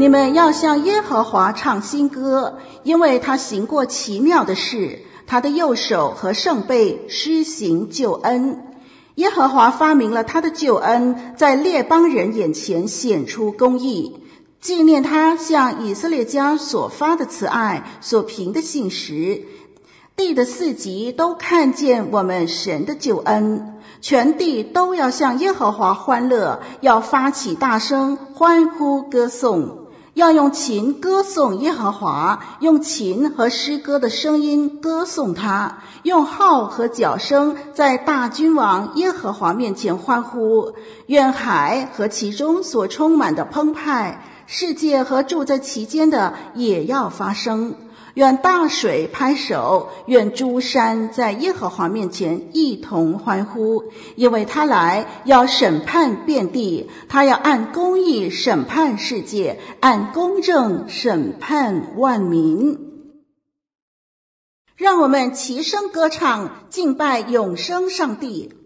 你们要向耶和华唱新歌，因为他行过奇妙的事，他的右手和圣杯施行救恩。耶和华发明了他的救恩，在列邦人眼前显出公义，纪念他向以色列家所发的慈爱，所凭的信实。地的四极都看见我们神的救恩，全地都要向耶和华欢乐，要发起大声欢呼歌颂。要用琴歌颂耶和华，用琴和诗歌的声音歌颂他，用号和角声在大君王耶和华面前欢呼。愿海和其中所充满的澎湃，世界和住在其间的也要发声。愿大水拍手，愿诸山在耶和华面前一同欢呼，因为他来要审判遍地，他要按公义审判世界，按公正审判万民。让我们齐声歌唱，敬拜永生上帝。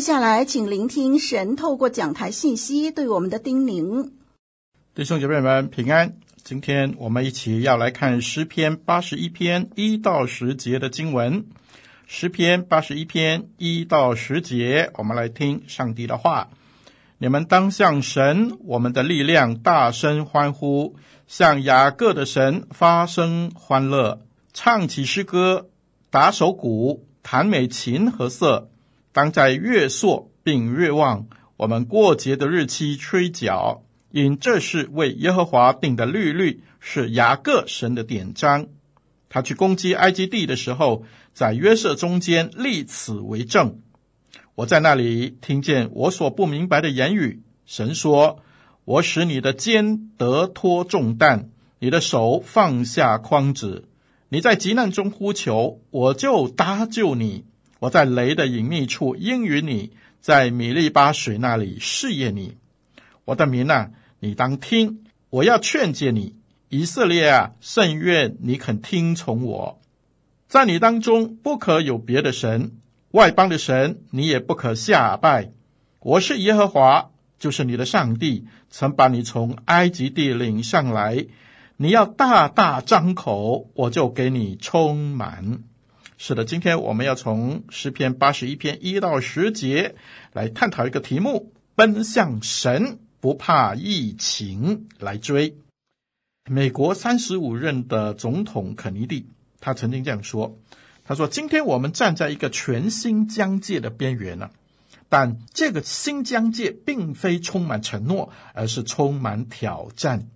接下来，请聆听神透过讲台信息对我们的叮咛。弟兄姐妹们平安，今天我们一起要来看诗篇八十一篇一到十节的经文。诗篇八十一篇一到十节，我们来听上帝的话。你们当向神，我们的力量，大声欢呼，向雅各的神发声欢乐，唱起诗歌，打手鼓，弹美琴和瑟。当在月朔并月望，我们过节的日期吹角，因这是为耶和华定的律例，是雅各神的典章。他去攻击埃及地的时候，在约瑟中间立此为证。我在那里听见我所不明白的言语。神说：“我使你的肩得脱重担，你的手放下筐子。你在急难中呼求，我就搭救你。我在雷的隐秘处应允你，在米利巴水那里试验你。我的民啊，你当听，我要劝诫你，以色列啊，甚愿你肯听从我。在你当中不可有别的神。”外邦的神，你也不可下拜。我是耶和华，就是你的上帝，曾把你从埃及地领上来。你要大大张口，我就给你充满。是的，今天我们要从诗篇八十一篇一到十节来探讨一个题目：奔向神，不怕疫情来追。美国三十五任的总统肯尼迪，他曾经这样说。他说：“今天我们站在一个全新疆界的边缘呢，但这个新疆界并非充满承诺，而是充满挑战。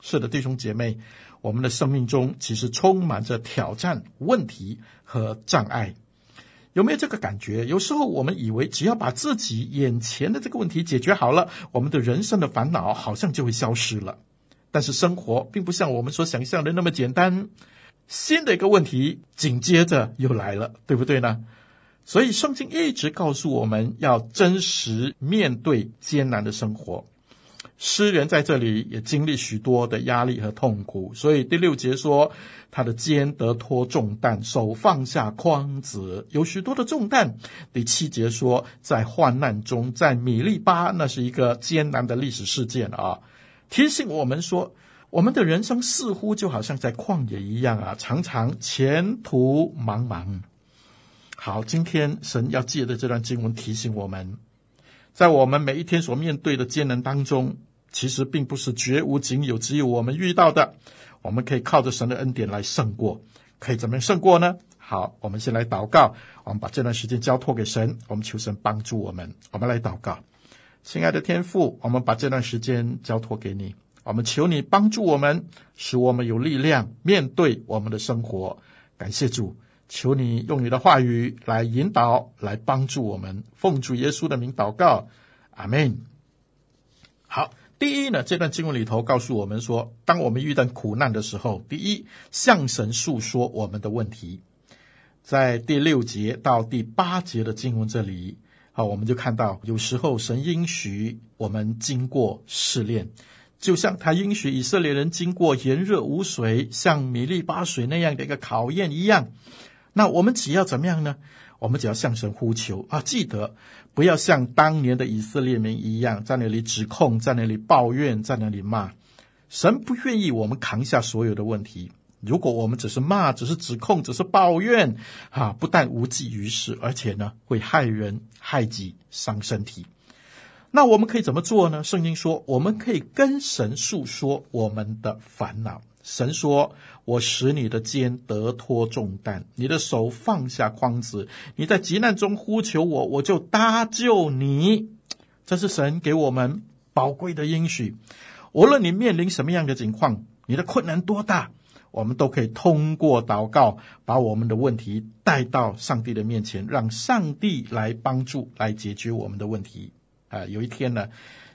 是的，弟兄姐妹，我们的生命中其实充满着挑战、问题和障碍。有没有这个感觉？有时候我们以为只要把自己眼前的这个问题解决好了，我们的人生的烦恼好像就会消失了。但是生活并不像我们所想象的那么简单。”新的一个问题紧接着又来了，对不对呢？所以圣经一直告诉我们要真实面对艰难的生活。诗人在这里也经历许多的压力和痛苦，所以第六节说他的肩得脱重担，手放下筐子，有许多的重担。第七节说在患难中，在米利巴，那是一个艰难的历史事件啊，提醒我们说。我们的人生似乎就好像在旷野一样啊，常常前途茫茫。好，今天神要借的这段经文提醒我们，在我们每一天所面对的艰难当中，其实并不是绝无仅有，只有我们遇到的。我们可以靠着神的恩典来胜过。可以怎么样胜过呢？好，我们先来祷告，我们把这段时间交托给神，我们求神帮助我们。我们来祷告，亲爱的天父，我们把这段时间交托给你。我们求你帮助我们，使我们有力量面对我们的生活。感谢主，求你用你的话语来引导，来帮助我们。奉主耶稣的名祷告，阿门。好，第一呢，这段经文里头告诉我们说，当我们遇到苦难的时候，第一，向神诉说我们的问题。在第六节到第八节的经文这里，好，我们就看到，有时候神应许我们经过试炼。就像他允许以色列人经过炎热无水，像米利巴水那样的一个考验一样，那我们只要怎么样呢？我们只要向神呼求啊！记得不要像当年的以色列民一样，在那里指控，在那里抱怨，在那里骂。神不愿意我们扛下所有的问题。如果我们只是骂，只是指控，只是抱怨，啊，不但无济于事，而且呢，会害人害己，伤身体。那我们可以怎么做呢？圣经说，我们可以跟神诉说我们的烦恼。神说：“我使你的肩得脱重担，你的手放下筐子。你在急难中呼求我，我就搭救你。”这是神给我们宝贵的应许。无论你面临什么样的情况，你的困难多大，我们都可以通过祷告，把我们的问题带到上帝的面前，让上帝来帮助，来解决我们的问题。啊，有一天呢，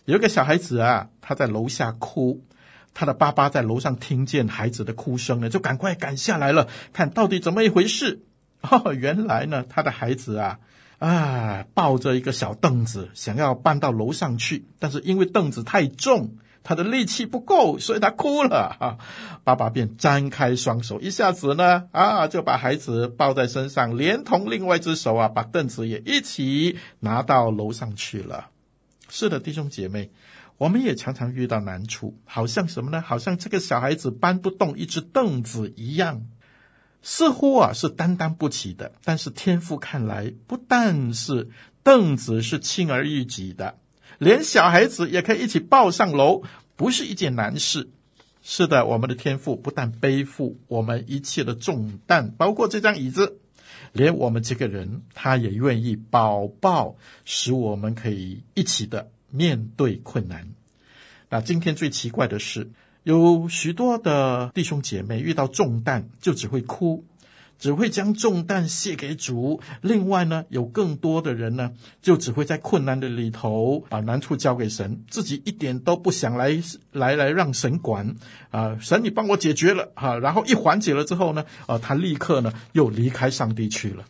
有一个小孩子啊，他在楼下哭，他的爸爸在楼上听见孩子的哭声呢，就赶快赶下来了，看到底怎么一回事。哦，原来呢，他的孩子啊，啊，抱着一个小凳子，想要搬到楼上去，但是因为凳子太重，他的力气不够，所以他哭了。爸爸便张开双手，一下子呢啊，就把孩子抱在身上，连同另外一只手啊，把凳子也一起拿到楼上去了。是的，弟兄姐妹，我们也常常遇到难处，好像什么呢？好像这个小孩子搬不动一只凳子一样，似乎啊是担当不起的。但是天父看来，不但是凳子是轻而易举的。连小孩子也可以一起抱上楼，不是一件难事。是的，我们的天父不但背负我们一切的重担，包括这张椅子，连我们这个人，他也愿意保抱，使我们可以一起的面对困难。那今天最奇怪的是，有许多的弟兄姐妹遇到重担就只会哭。只会将重担卸给主。另外呢，有更多的人呢，就只会在困难的里头把难处交给神，自己一点都不想来来来让神管啊。神，你帮我解决了哈，然后一缓解了之后呢，啊，他立刻呢又离开上帝去了。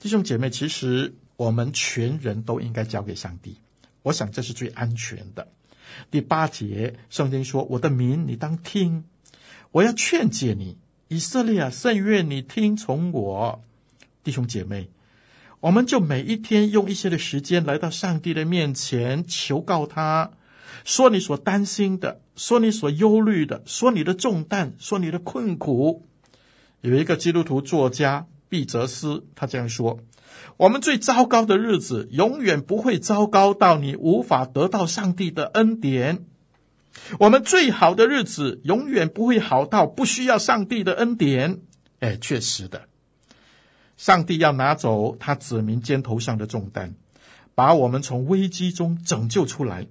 弟兄姐妹，其实我们全人都应该交给上帝，我想这是最安全的。第八节，圣经说：“我的民，你当听，我要劝诫你。”以色列啊，甚愿你听从我，弟兄姐妹，我们就每一天用一些的时间来到上帝的面前，求告他，说你所担心的，说你所忧虑的，说你的重担，说你的困苦。有一个基督徒作家毕泽斯，他这样说：我们最糟糕的日子，永远不会糟糕到你无法得到上帝的恩典。我们最好的日子永远不会好到不需要上帝的恩典。哎，确实的，上帝要拿走他子民肩头上的重担，把我们从危机中拯救出来。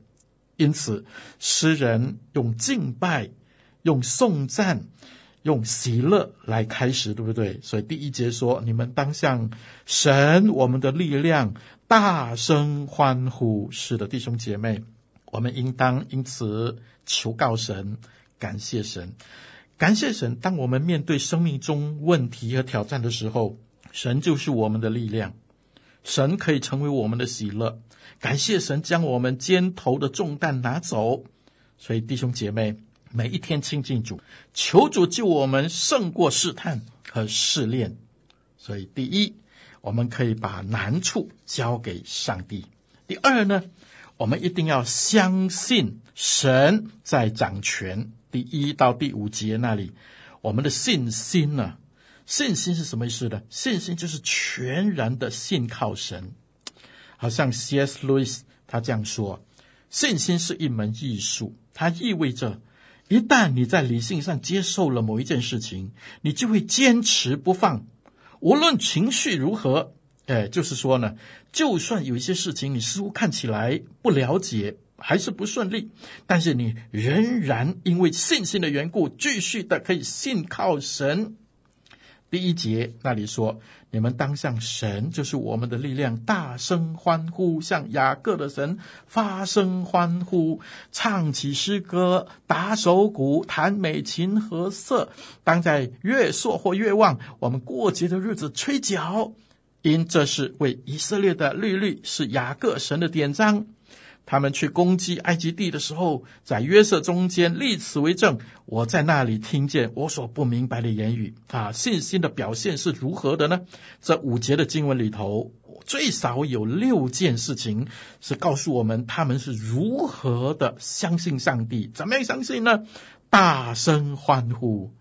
因此，诗人用敬拜、用颂赞、用喜乐来开始，对不对？所以第一节说：“你们当向神我们的力量大声欢呼。”是的，弟兄姐妹。我们应当因此求告神，感谢神，感谢神。当我们面对生命中问题和挑战的时候，神就是我们的力量，神可以成为我们的喜乐。感谢神将我们肩头的重担拿走。所以弟兄姐妹，每一天亲近主，求主救我们胜过试探和试炼。所以第一，我们可以把难处交给上帝。第二呢？我们一定要相信神在掌权。第一到第五节那里，我们的信心呢？信心是什么意思呢？信心就是全然的信靠神。好像 C.S. Lewis 他这样说：信心是一门艺术，它意味着一旦你在理性上接受了某一件事情，你就会坚持不放，无论情绪如何。哎，就是说呢，就算有一些事情你似乎看起来不了解，还是不顺利，但是你仍然因为信心的缘故，继续的可以信靠神。第一节那里说：“你们当向神，就是我们的力量，大声欢呼，向雅各的神发声欢呼，唱起诗歌，打手鼓，弹美琴和瑟，当在月朔或月望，我们过节的日子吹角。”因这是为以色列的律例，是雅各神的典章。他们去攻击埃及地的时候，在约瑟中间立此为证。我在那里听见我所不明白的言语。啊，信心的表现是如何的呢？这五节的经文里头，最少有六件事情是告诉我们他们是如何的相信上帝。怎么样相信呢？大声欢呼。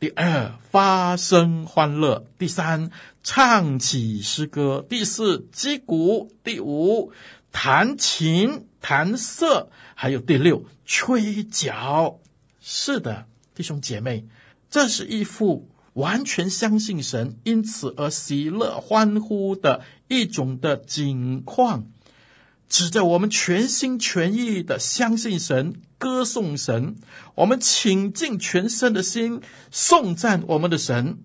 第二，发声欢乐；第三，唱起诗歌；第四，击鼓；第五，弹琴弹瑟；还有第六，吹角。是的，弟兄姐妹，这是一副完全相信神，因此而喜乐欢呼的一种的景况。指着我们全心全意的相信神，歌颂神，我们倾尽全身的心颂赞我们的神。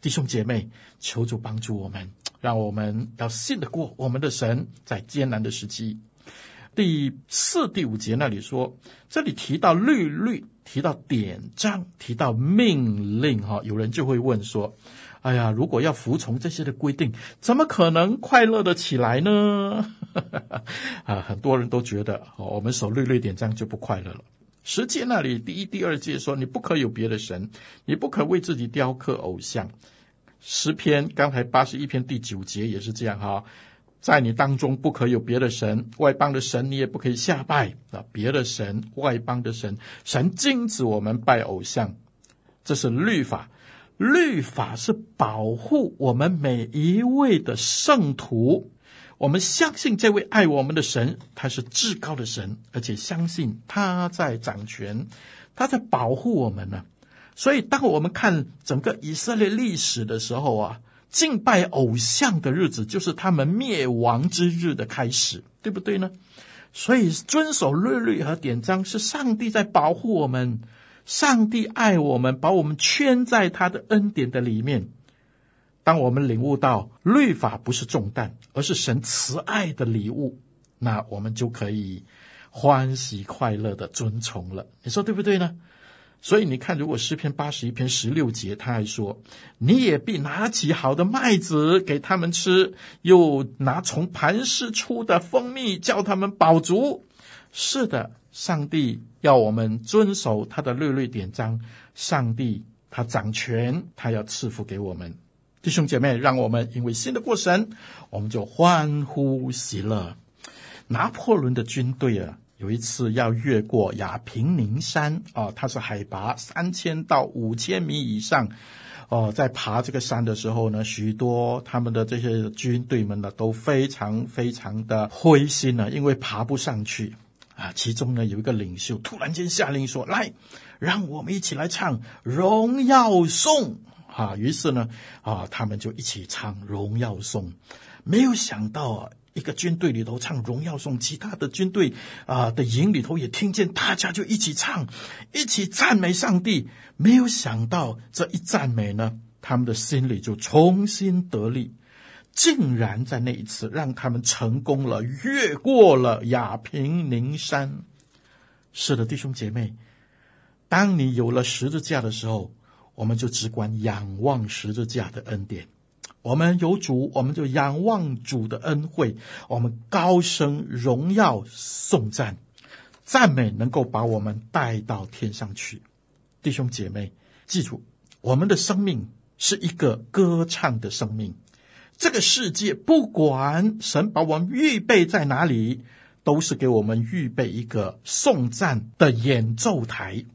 弟兄姐妹，求主帮助我们，让我们要信得过我们的神，在艰难的时期。第四、第五节那里说，这里提到律律，提到典章，提到命令，哈，有人就会问说。哎呀，如果要服从这些的规定，怎么可能快乐的起来呢？啊，很多人都觉得，我们守律律典章就不快乐了。十诫那里第一、第二诫说，你不可有别的神，你不可为自己雕刻偶像。诗篇刚才八十一篇第九节也是这样哈，在你当中不可有别的神，外邦的神你也不可以下拜啊，别的神、外邦的神，神禁止我们拜偶像，这是律法。律法是保护我们每一位的圣徒。我们相信这位爱我们的神，他是至高的神，而且相信他在掌权，他在保护我们呢。所以，当我们看整个以色列历史的时候啊，敬拜偶像的日子就是他们灭亡之日的开始，对不对呢？所以，遵守律律和典章是上帝在保护我们，上帝爱我们，把我们圈在他的恩典的里面。当我们领悟到律法不是重担，而是神慈爱的礼物，那我们就可以欢喜快乐的遵从了。你说对不对呢？所以你看，如果诗篇八十一篇十六节，他还说：“你也必拿起好的麦子给他们吃，又拿从磐石出的蜂蜜叫他们饱足。”是的，上帝要我们遵守他的律律典章，上帝他掌权，他要赐福给我们。弟兄姐妹，让我们因为信得过神，我们就欢呼喜乐。拿破仑的军队啊，有一次要越过亚平宁山啊，它是海拔三千到五千米以上。哦，在爬这个山的时候呢，许多他们的这些军队们呢，都非常非常的灰心呢，因为爬不上去啊。其中呢，有一个领袖突然间下令说：“来，让我们一起来唱荣耀颂。”啊，于是呢，啊，他们就一起唱荣耀颂。没有想到啊，一个军队里头唱荣耀颂，其他的军队啊的营里头也听见，大家就一起唱，一起赞美上帝。没有想到这一赞美呢，他们的心里就重新得力，竟然在那一次让他们成功了，越过了亚平宁山。是的，弟兄姐妹，当你有了十字架的时候。我们就只管仰望十字架的恩典，我们有主，我们就仰望主的恩惠，我们高声荣耀颂赞，赞美能够把我们带到天上去。弟兄姐妹，记住，我们的生命是一个歌唱的生命。这个世界不管神把我们预备在哪里，都是给我们预备一个颂赞的演奏台。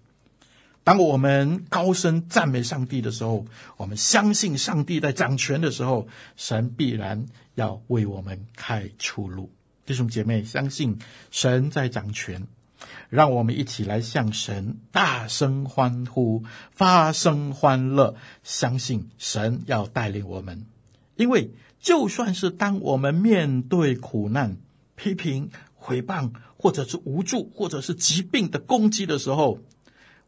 当我们高声赞美上帝的时候，我们相信上帝在掌权的时候，神必然要为我们开出路。弟兄姐妹，相信神在掌权，让我们一起来向神大声欢呼，发声欢乐，相信神要带领我们。因为就算是当我们面对苦难、批评、毁谤，或者是无助，或者是疾病的攻击的时候，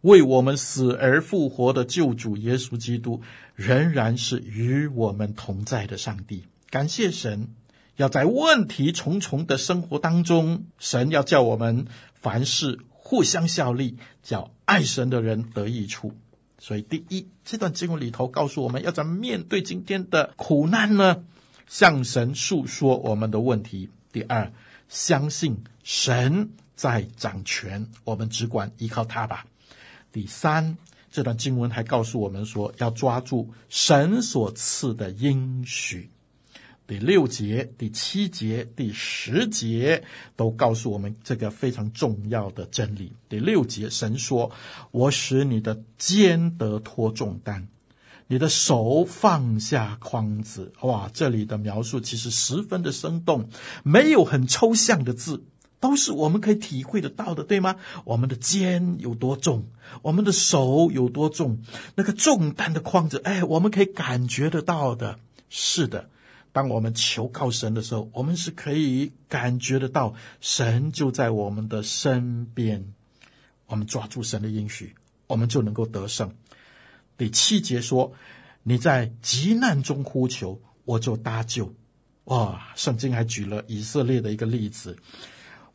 为我们死而复活的救主耶稣基督，仍然是与我们同在的上帝。感谢神，要在问题重重的生活当中，神要叫我们凡事互相效力，叫爱神的人得益处。所以，第一，这段经文里头告诉我们要怎么面对今天的苦难呢？向神诉说我们的问题。第二，相信神在掌权，我们只管依靠他吧。第三，这段经文还告诉我们说，要抓住神所赐的应许。第六节、第七节、第十节都告诉我们这个非常重要的真理。第六节，神说：“我使你的肩得脱重担，你的手放下筐子。”哇，这里的描述其实十分的生动，没有很抽象的字。都是我们可以体会得到的，对吗？我们的肩有多重，我们的手有多重，那个重担的框子，哎，我们可以感觉得到的。是的，当我们求告神的时候，我们是可以感觉得到，神就在我们的身边。我们抓住神的应许，我们就能够得胜。第七节说：“你在急难中呼求，我就搭救。”哇，圣经还举了以色列的一个例子。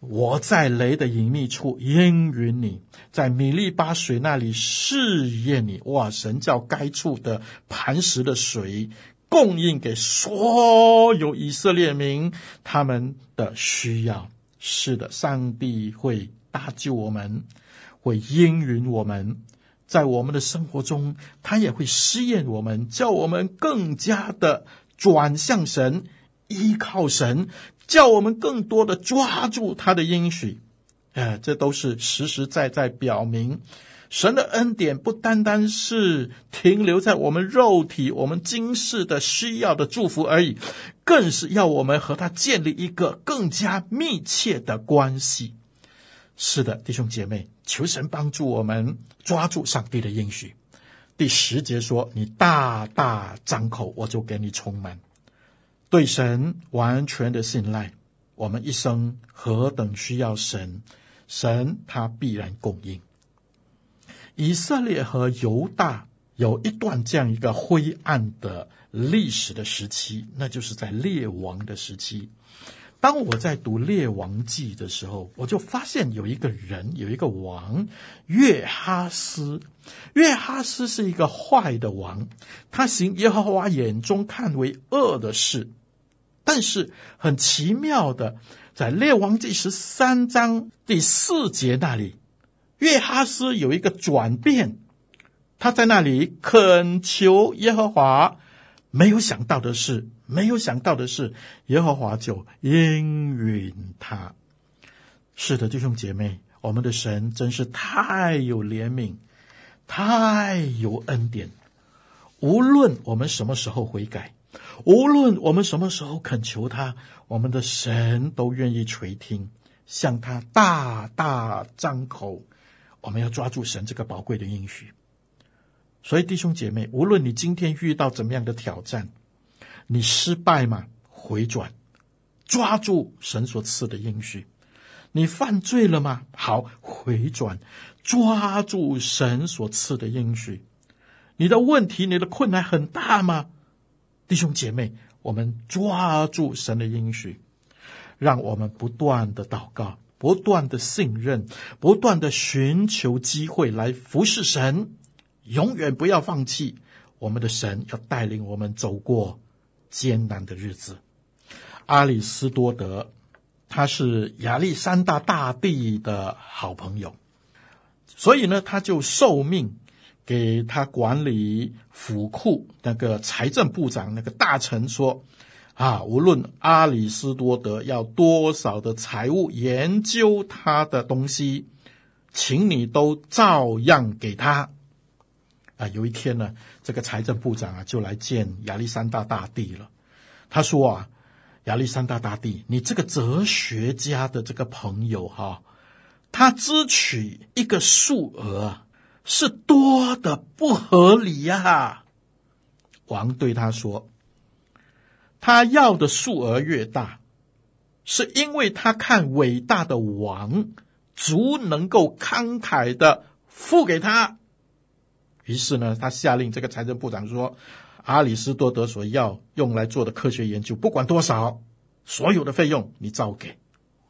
我在雷的隐秘处应允你，在米利巴水那里试验你。哇！神叫该处的磐石的水供应给所有以色列民他们的需要。是的，上帝会搭救我们，会应允我们，在我们的生活中，他也会试验我们，叫我们更加的转向神，依靠神。叫我们更多的抓住他的应许，哎，这都是实实在在表明神的恩典不单单是停留在我们肉体、我们今世的需要的祝福而已，更是要我们和他建立一个更加密切的关系。是的，弟兄姐妹，求神帮助我们抓住上帝的应许。第十节说：“你大大张口，我就给你充满。”对神完全的信赖，我们一生何等需要神，神他必然供应。以色列和犹大有一段这样一个灰暗的历史的时期，那就是在列王的时期。当我在读列王记的时候，我就发现有一个人，有一个王约哈斯。约哈斯是一个坏的王，他行耶和华眼中看为恶的事。但是很奇妙的，在列王记十三章第四节那里，约哈斯有一个转变，他在那里恳求耶和华，没有想到的是，没有想到的是，耶和华就应允他。是的，弟兄姐妹，我们的神真是太有怜悯，太有恩典，无论我们什么时候悔改。无论我们什么时候恳求他，我们的神都愿意垂听，向他大大张口。我们要抓住神这个宝贵的应许。所以弟兄姐妹，无论你今天遇到怎么样的挑战，你失败吗？回转，抓住神所赐的应许。你犯罪了吗？好，回转，抓住神所赐的应许。你的问题，你的困难很大吗？弟兄姐妹，我们抓住神的应许，让我们不断的祷告，不断的信任，不断的寻求机会来服侍神，永远不要放弃。我们的神要带领我们走过艰难的日子。阿里斯多德，他是亚历山大大帝的好朋友，所以呢，他就受命。给他管理府库那个财政部长那个大臣说：“啊，无论阿里斯多德要多少的财物研究他的东西，请你都照样给他。”啊，有一天呢，这个财政部长啊就来见亚历山大大帝了。他说：“啊，亚历山大大帝，你这个哲学家的这个朋友哈、他支取一个数额。”是多的不合理呀、王对他说：“他要的数额越大，是因为他看伟大的王足能够慷慨的付给他。”于是呢，他下令这个财政部长说：“阿里斯多德所要用来做的科学研究，不管多少，所有的费用你照给。”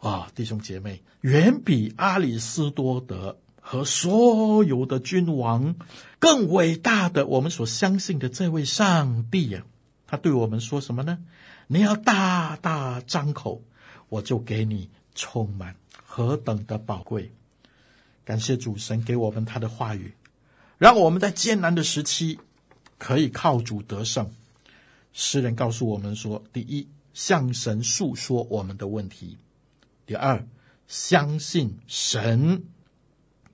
啊，弟兄姐妹，远比阿里斯多德。和所有的君王更伟大的，我们所相信的这位上帝呀，他对我们说什么呢？你要大大张口，我就给你充满，何等的宝贵！感谢主神给我们他的话语，让我们在艰难的时期可以靠主得胜。诗人告诉我们说：第一，向神诉说我们的问题；第二，相信神。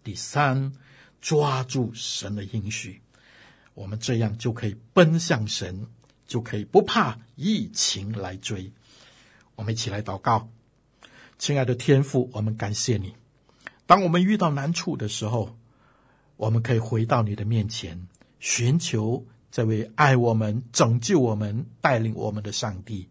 第三，抓住神的应许，我们这样就可以奔向神，就可以不怕疫情来追。我们一起来祷告，亲爱的天父，我们感谢你。当我们遇到难处的时候，我们可以回到你的面前，寻求这位爱我们、拯救我们、带领我们的上帝。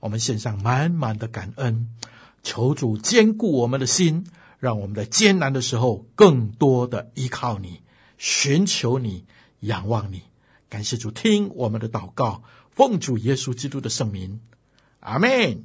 我们献上满满的感恩，求主坚固我们的心。让我们在艰难的时候，更多的依靠你，寻求你，仰望你。感谢主，听我们的祷告，奉主耶稣基督的圣名，阿门。